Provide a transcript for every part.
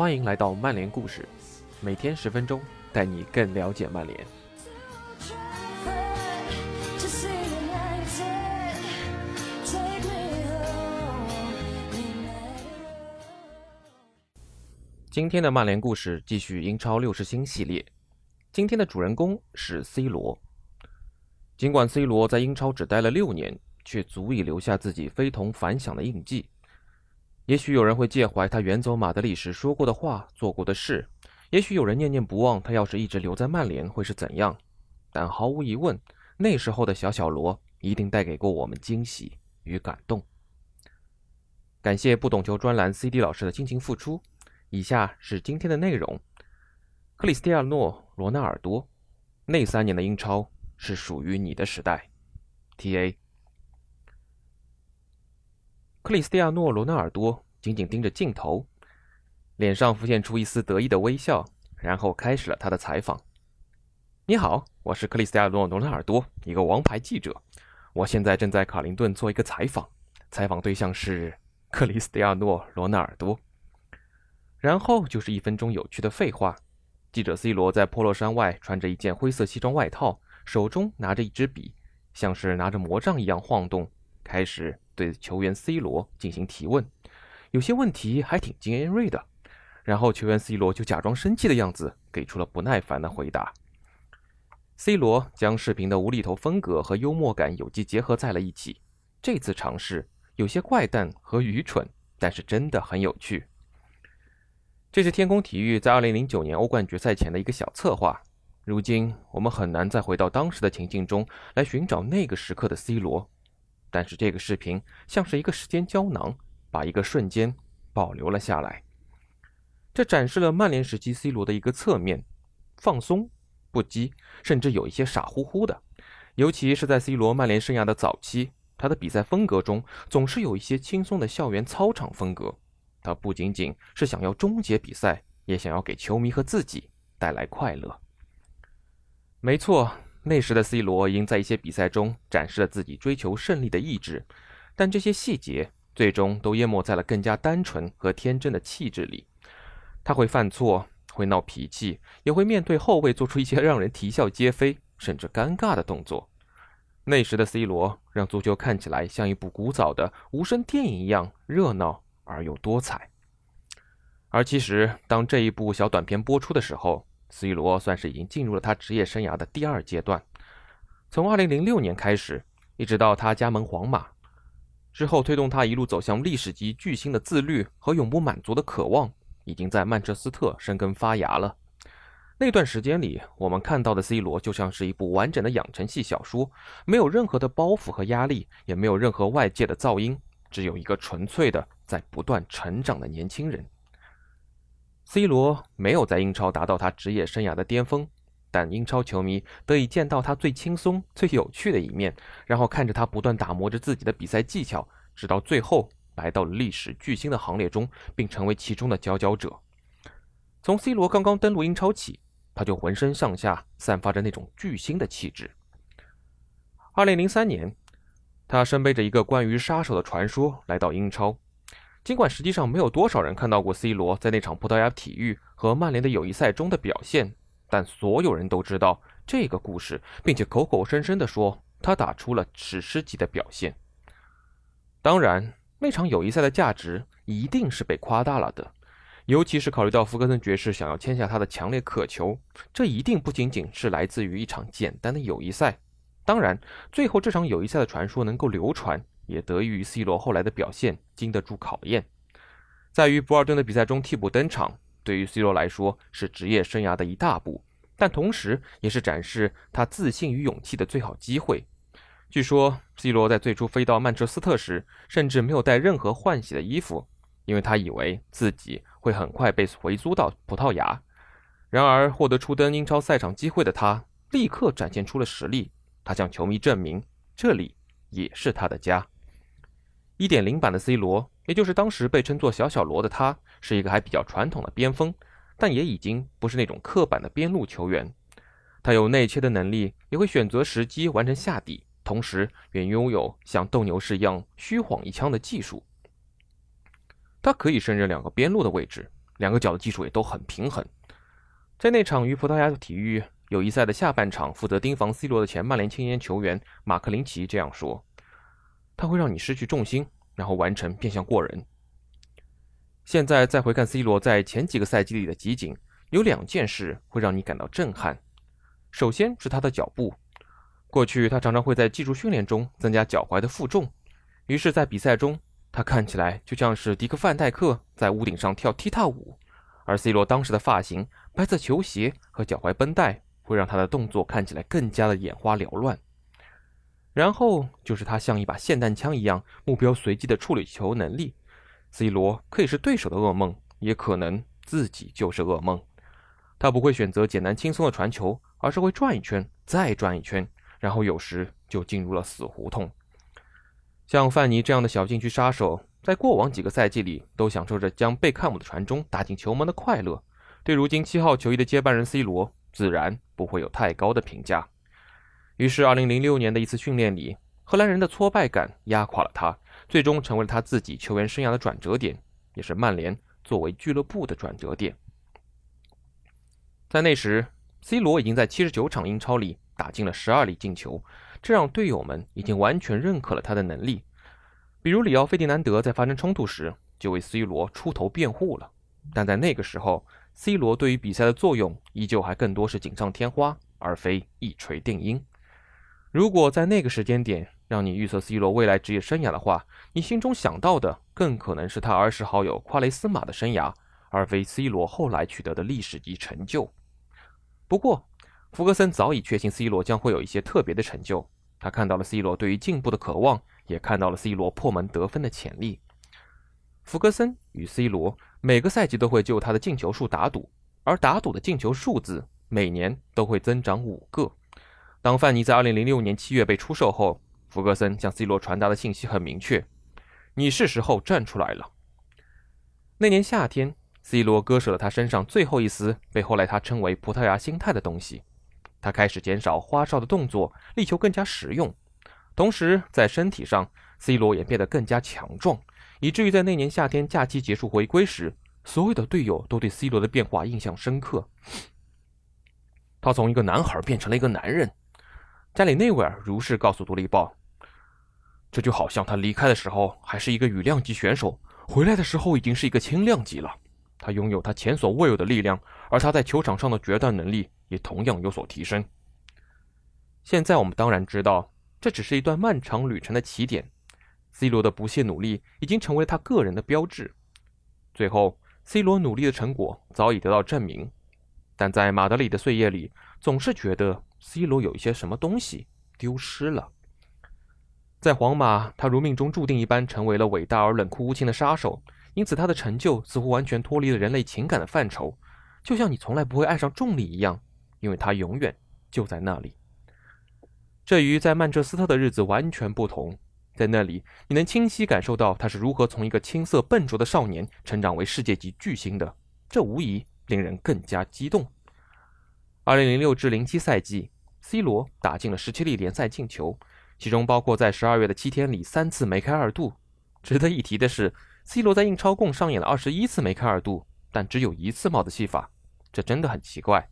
欢迎来到曼联故事，每天十分钟，带你更了解曼联。今天的曼联故事继续英超六十星系列，今天的主人公是 C 罗。尽管 C 罗在英超只待了六年，却足以留下自己非同凡响的印记。也许有人会介怀他远走马德里时说过的话、做过的事，也许有人念念不忘他要是一直留在曼联会是怎样。但毫无疑问，那时候的小小罗一定带给过我们惊喜与感动。感谢不懂球专栏 CD 老师的辛勤付出。以下是今天的内容：克里斯蒂亚诺·罗纳尔多，那三年的英超是属于你的时代。T.A. 克里斯蒂亚诺·罗纳尔多紧紧盯着镜头，脸上浮现出一丝得意的微笑，然后开始了他的采访。你好，我是克里斯蒂亚诺·罗纳尔多，一个王牌记者。我现在正在卡林顿做一个采访，采访对象是克里斯蒂亚诺·罗纳尔多。然后就是一分钟有趣的废话。记者 C 罗在 Polo 衫外穿着一件灰色西装外套，手中拿着一支笔，像是拿着魔杖一样晃动，开始对球员 C 罗进行提问。有些问题还挺尖锐的。然后球员 C 罗就假装生气的样子，给出了不耐烦的回答。C 罗将视频的无厘头风格和幽默感有机结合在了一起。这次尝试有些怪诞和愚蠢，但是真的很有趣。这是天空体育在2009年欧冠决赛前的一个小策划。如今我们很难再回到当时的情境中来寻找那个时刻的 C 罗，但是这个视频像是一个时间胶囊，把一个瞬间保留了下来。这展示了曼联时期 C 罗的一个侧面：放松、不羁，甚至有一些傻乎乎的。尤其是在 C 罗曼联生涯的早期，他的比赛风格中总是有一些轻松的校园操场风格。他不仅仅是想要终结比赛，也想要给球迷和自己带来快乐。没错，那时的 C 罗已经在一些比赛中展示了自己追求胜利的意志，但这些细节最终都淹没在了更加单纯和天真的气质里。他会犯错，会闹脾气，也会面对后卫做出一些让人啼笑皆非甚至尴尬的动作。那时的 C 罗让足球看起来像一部古早的无声电影一样热闹。而又多彩。而其实，当这一部小短片播出的时候，C 罗算是已经进入了他职业生涯的第二阶段。从2006年开始，一直到他加盟皇马之后，推动他一路走向历史级巨星的自律和永不满足的渴望，已经在曼彻斯特生根发芽了。那段时间里，我们看到的 C 罗就像是一部完整的养成系小说，没有任何的包袱和压力，也没有任何外界的噪音，只有一个纯粹的。在不断成长的年轻人，C 罗没有在英超达到他职业生涯的巅峰，但英超球迷得以见到他最轻松、最有趣的一面，然后看着他不断打磨着自己的比赛技巧，直到最后来到了历史巨星的行列中，并成为其中的佼佼者。从 C 罗刚刚登陆英超起，他就浑身上下散发着那种巨星的气质。二零零三年，他身背着一个关于杀手的传说来到英超。尽管实际上没有多少人看到过 C 罗在那场葡萄牙体育和曼联的友谊赛中的表现，但所有人都知道这个故事，并且口口声声地说他打出了史诗级的表现。当然，那场友谊赛的价值一定是被夸大了的，尤其是考虑到福格森爵士想要签下他的强烈渴求，这一定不仅仅是来自于一场简单的友谊赛。当然，最后这场友谊赛的传说能够流传。也得益于 C 罗后来的表现经得住考验，在与博尔顿的比赛中替补登场，对于 C 罗来说是职业生涯的一大步，但同时也是展示他自信与勇气的最好机会。据说 C 罗在最初飞到曼彻斯特时，甚至没有带任何换洗的衣服，因为他以为自己会很快被回租到葡萄牙。然而，获得初登英超赛场机会的他，立刻展现出了实力。他向球迷证明，这里也是他的家。一点零版的 C 罗，也就是当时被称作“小小罗”的他，是一个还比较传统的边锋，但也已经不是那种刻板的边路球员。他有内切的能力，也会选择时机完成下底，同时也拥有像斗牛士一样虚晃一枪的技术。他可以胜任两个边路的位置，两个脚的技术也都很平衡。在那场与葡萄牙的体育友谊赛的下半场，负责盯防 C 罗的前曼联青年球员马克林奇这样说：“他会让你失去重心，然后完成变向过人。”现在再回看 C 罗在前几个赛季里的集锦，有两件事会让你感到震撼。首先是他的脚步，过去他常常会在技术训练中增加脚踝的负重，于是，在比赛中他看起来就像是迪克范戴克在屋顶上跳踢踏舞。而 C 罗当时的发型、白色球鞋和脚踝绷带，会让他的动作看起来更加的眼花缭乱。然后就是他像一把霰弹枪一样，目标随机的处理球能力。C 罗可以是对手的噩梦，也可能自己就是噩梦。他不会选择简单轻松的传球，而是会转一圈，再转一圈，然后有时就进入了死胡同。像范尼这样的小禁区杀手。在过往几个赛季里，都享受着将贝克汉姆的传中打进球门的快乐。对如今七号球衣的接班人 C 罗，自然不会有太高的评价。于是，2006年的一次训练里，荷兰人的挫败感压垮了他，最终成为了他自己球员生涯的转折点，也是曼联作为俱乐部的转折点。在那时，C 罗已经在79场英超里打进了12粒进球，这让队友们已经完全认可了他的能力。比如里奥费迪南德在发生冲突时就为 C 罗出头辩护了，但在那个时候，C 罗对于比赛的作用依旧还更多是锦上添花，而非一锤定音。如果在那个时间点让你预测 C 罗未来职业生涯的话，你心中想到的更可能是他儿时好友夸雷斯马的生涯，而非 C 罗后来取得的历史级成就。不过，福格森早已确信 C 罗将会有一些特别的成就，他看到了 C 罗对于进步的渴望。也看到了 C 罗破门得分的潜力。福格森与 C 罗每个赛季都会就他的进球数打赌，而打赌的进球数字每年都会增长五个。当范尼在2006年7月被出售后，弗格森向 C 罗传达的信息很明确：“你是时候站出来了。”那年夏天，C 罗割舍了他身上最后一丝被后来他称为“葡萄牙心态”的东西，他开始减少花哨的动作，力求更加实用。同时，在身体上，C 罗也变得更加强壮，以至于在那年夏天假期结束回归时，所有的队友都对 C 罗的变化印象深刻。他从一个男孩变成了一个男人。加里内维尔如是告诉《独立报》：“这就好像他离开的时候还是一个羽量级选手，回来的时候已经是一个轻量级了。他拥有他前所未有的力量，而他在球场上的决断能力也同样有所提升。现在我们当然知道。”这只是一段漫长旅程的起点，C 罗的不懈努力已经成为他个人的标志。最后，C 罗努力的成果早已得到证明，但在马德里的岁月里，总是觉得 C 罗有一些什么东西丢失了。在皇马，他如命中注定一般成为了伟大而冷酷无情的杀手，因此他的成就似乎完全脱离了人类情感的范畴，就像你从来不会爱上重力一样，因为它永远就在那里。这与在曼彻斯特的日子完全不同，在那里你能清晰感受到他是如何从一个青涩笨拙的少年成长为世界级巨星的，这无疑令人更加激动。2006至07赛季，C 罗打进了17粒联赛进球，其中包括在12月的七天里三次梅开二度。值得一提的是，C 罗在英超共上演了21次梅开二度，但只有一次帽子戏法，这真的很奇怪。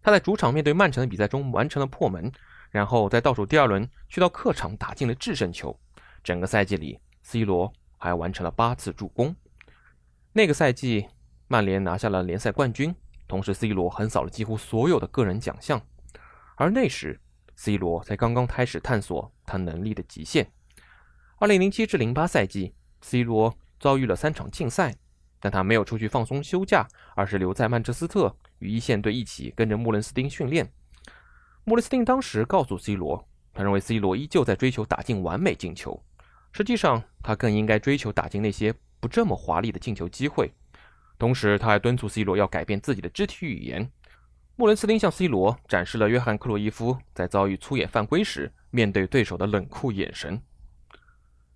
他在主场面对曼城的比赛中完成了破门，然后在倒数第二轮去到客场打进了制胜球。整个赛季里，C 罗还完成了八次助攻。那个赛季，曼联拿下了联赛冠军，同时 C 罗横扫了几乎所有的个人奖项。而那时，C 罗才刚刚开始探索他能力的极限。2007至08赛季，C 罗遭遇了三场禁赛，但他没有出去放松休假，而是留在曼彻斯特。与一线队一起跟着穆伦斯丁训练。穆伦斯丁当时告诉 C 罗，他认为 C 罗依旧在追求打进完美进球，实际上他更应该追求打进那些不这么华丽的进球机会。同时，他还敦促 C 罗要改变自己的肢体语言。穆伦斯丁向 C 罗展示了约翰克洛伊夫在遭遇粗野犯规时面对对手的冷酷眼神。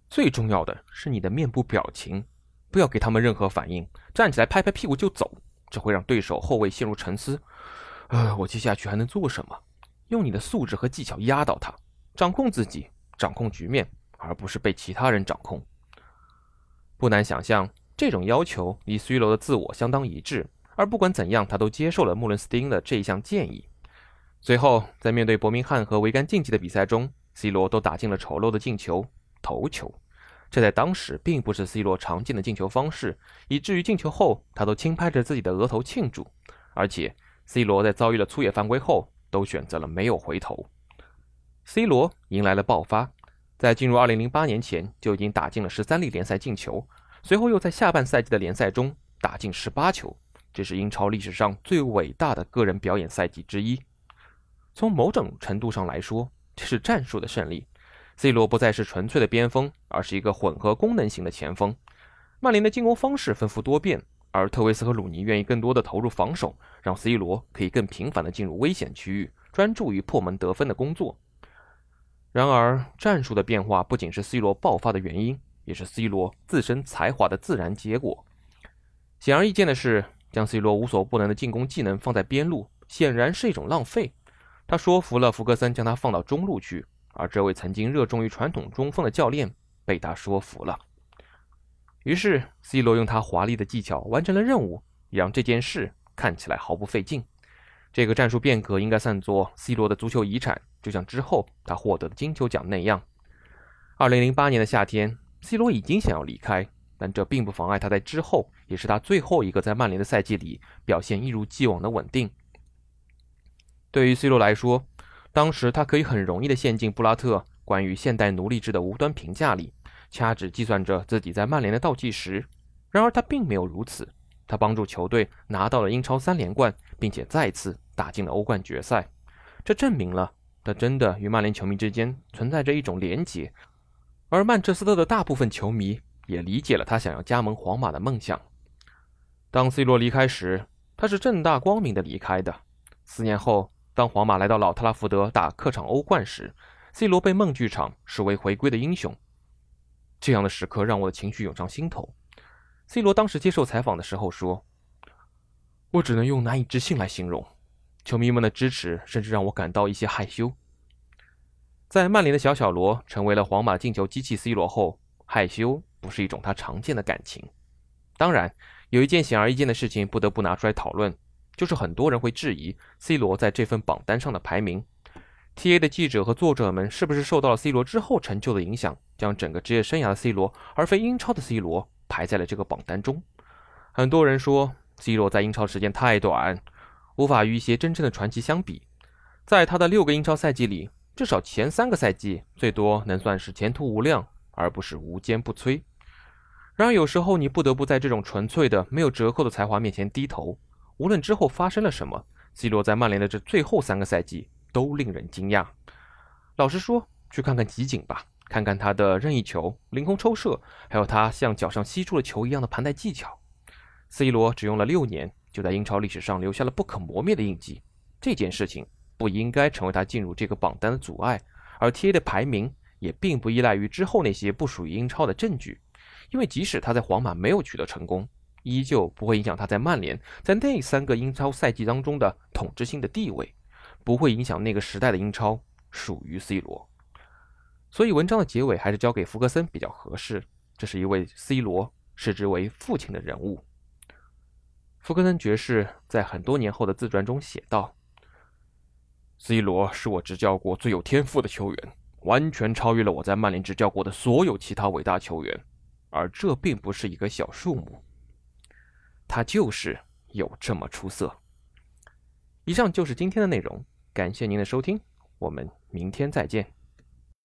最重要的是你的面部表情，不要给他们任何反应，站起来拍拍屁股就走。这会让对手后卫陷入沉思。呃，我接下去还能做什么？用你的素质和技巧压倒他，掌控自己，掌控局面，而不是被其他人掌控。不难想象这种要求与 C 罗的自我相当一致，而不管怎样，他都接受了穆伦斯丁的这一项建议。随后，在面对伯明翰和维甘竞技的比赛中，C 罗都打进了丑陋的进球——头球。这在当时并不是 C 罗常见的进球方式，以至于进球后他都轻拍着自己的额头庆祝。而且，C 罗在遭遇了粗野犯规后，都选择了没有回头。C 罗迎来了爆发，在进入2008年前就已经打进了13粒联赛进球，随后又在下半赛季的联赛中打进18球，这是英超历史上最伟大的个人表演赛季之一。从某种程度上来说，这是战术的胜利。C 罗不再是纯粹的边锋，而是一个混合功能型的前锋。曼联的进攻方式丰富多变，而特维斯和鲁尼愿意更多的投入防守，让 C 罗可以更频繁的进入危险区域，专注于破门得分的工作。然而，战术的变化不仅是 C 罗爆发的原因，也是 C 罗自身才华的自然结果。显而易见的是，将 C 罗无所不能的进攻技能放在边路，显然是一种浪费。他说服了福格森将他放到中路去，而这位曾经热衷于传统中锋的教练被他说服了。于是，C 罗用他华丽的技巧完成了任务，也让这件事看起来毫不费劲。这个战术变革应该算作 C 罗的足球遗产，就像之后他获得的金球奖那样。2008年的夏天，C 罗已经想要离开，但这并不妨碍他在之后，也是他最后一个在曼联的赛季里表现一如既往的稳定。对于 C 罗来说，当时他可以很容易地陷进布拉特关于现代奴隶制的无端评价里，掐指计算着自己在曼联的倒计时。然而他并没有如此，他帮助球队拿到了英超三连冠，并且再次打进了欧冠决赛。这证明了他真的与曼联球迷之间存在着一种连结，而曼彻斯特的大部分球迷也理解了他想要加盟皇马的梦想。当 C 罗离开时，他是正大光明的离开的。四年后。当皇马来到老特拉福德打客场欧冠时，C 罗被梦剧场视为回归的英雄。这样的时刻让我的情绪涌上心头。C 罗当时接受采访的时候说：“我只能用难以置信来形容，球迷们的支持甚至让我感到一些害羞。”在曼联的小小罗成为了皇马进球机器 C 罗后，害羞不是一种他常见的感情。当然，有一件显而易见的事情不得不拿出来讨论。就是很多人会质疑 C 罗在这份榜单上的排名，TA 的记者和作者们是不是受到了 C 罗之后成就的影响，将整个职业生涯的 C 罗而非英超的 C 罗排在了这个榜单中？很多人说 C 罗在英超时间太短，无法与一些真正的传奇相比。在他的六个英超赛季里，至少前三个赛季最多能算是前途无量，而不是无坚不摧。然而有时候你不得不在这种纯粹的、没有折扣的才华面前低头。无论之后发生了什么，C 罗在曼联的这最后三个赛季都令人惊讶。老实说，去看看集锦吧，看看他的任意球、凌空抽射，还有他像脚上吸住了球一样的盘带技巧。C 罗只用了六年，就在英超历史上留下了不可磨灭的印记。这件事情不应该成为他进入这个榜单的阻碍，而 TA 的排名也并不依赖于之后那些不属于英超的证据，因为即使他在皇马没有取得成功。依旧不会影响他在曼联在那三个英超赛季当中的统治性的地位，不会影响那个时代的英超属于 C 罗。所以文章的结尾还是交给福格森比较合适。这是一位 C 罗视之为父亲的人物。福格森爵士在很多年后的自传中写道：“C 罗是我执教过最有天赋的球员，完全超越了我在曼联执教过的所有其他伟大球员，而这并不是一个小数目。”他就是有这么出色。以上就是今天的内容，感谢您的收听，我们明天再见。